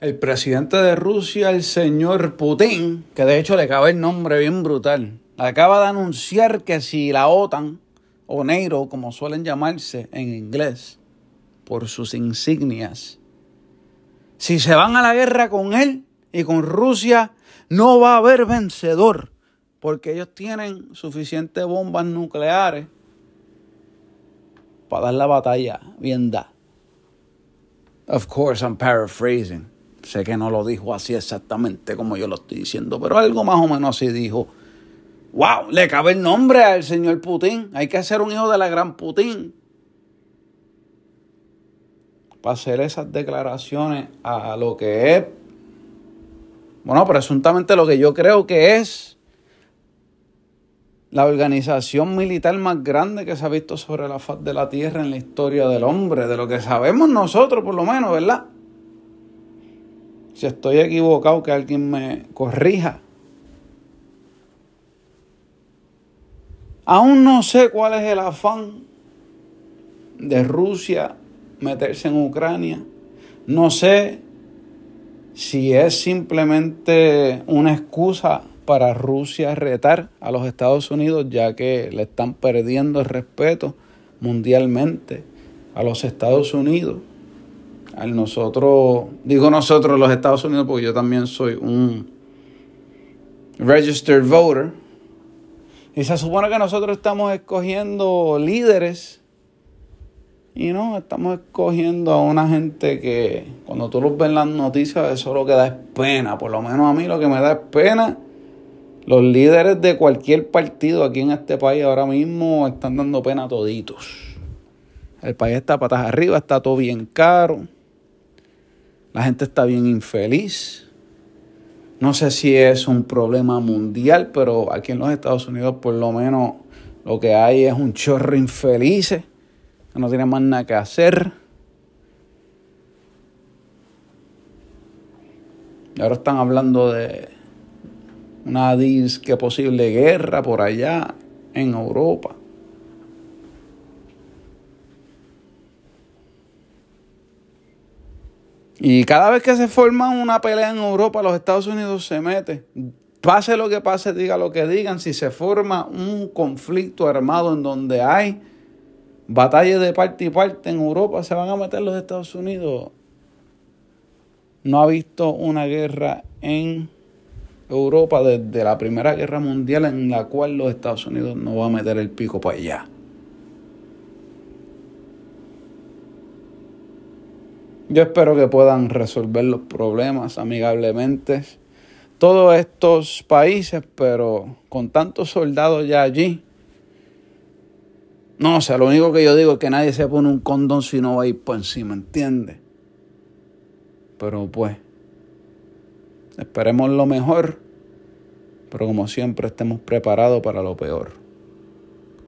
El presidente de Rusia, el señor Putin, que de hecho le cabe el nombre bien brutal, acaba de anunciar que si la OTAN, o NATO, como suelen llamarse en inglés, por sus insignias, si se van a la guerra con él y con Rusia, no va a haber vencedor, porque ellos tienen suficientes bombas nucleares para dar la batalla bien da. Of course, I'm paraphrasing. Sé que no lo dijo así exactamente como yo lo estoy diciendo, pero algo más o menos así dijo. ¡Wow! Le cabe el nombre al señor Putin. Hay que hacer un hijo de la gran Putin. Para hacer esas declaraciones a lo que es. Bueno, presuntamente lo que yo creo que es la organización militar más grande que se ha visto sobre la faz de la tierra en la historia del hombre, de lo que sabemos nosotros por lo menos, ¿verdad? Si estoy equivocado, que alguien me corrija. Aún no sé cuál es el afán de Rusia meterse en Ucrania. No sé si es simplemente una excusa para Rusia retar a los Estados Unidos, ya que le están perdiendo el respeto mundialmente a los Estados Unidos al nosotros, digo nosotros los Estados Unidos porque yo también soy un registered voter, y se supone que nosotros estamos escogiendo líderes y no, estamos escogiendo a una gente que cuando tú los ves en las noticias eso lo que da es pena, por lo menos a mí lo que me da es pena. Los líderes de cualquier partido aquí en este país ahora mismo están dando pena toditos. El país está patas arriba, está todo bien caro. La gente está bien infeliz. No sé si es un problema mundial, pero aquí en los Estados Unidos por lo menos lo que hay es un chorro infeliz que no tiene más nada que hacer. Y ahora están hablando de una disque posible guerra por allá en Europa. Y cada vez que se forma una pelea en Europa, los Estados Unidos se mete. Pase lo que pase, diga lo que digan, si se forma un conflicto armado en donde hay batallas de parte y parte en Europa, se van a meter los Estados Unidos. No ha visto una guerra en Europa desde la Primera Guerra Mundial en la cual los Estados Unidos no va a meter el pico para allá. Yo espero que puedan resolver los problemas amigablemente todos estos países, pero con tantos soldados ya allí. No, o sea, lo único que yo digo es que nadie se pone un condón si no va a ir por encima, ¿entiendes? Pero pues, esperemos lo mejor, pero como siempre estemos preparados para lo peor.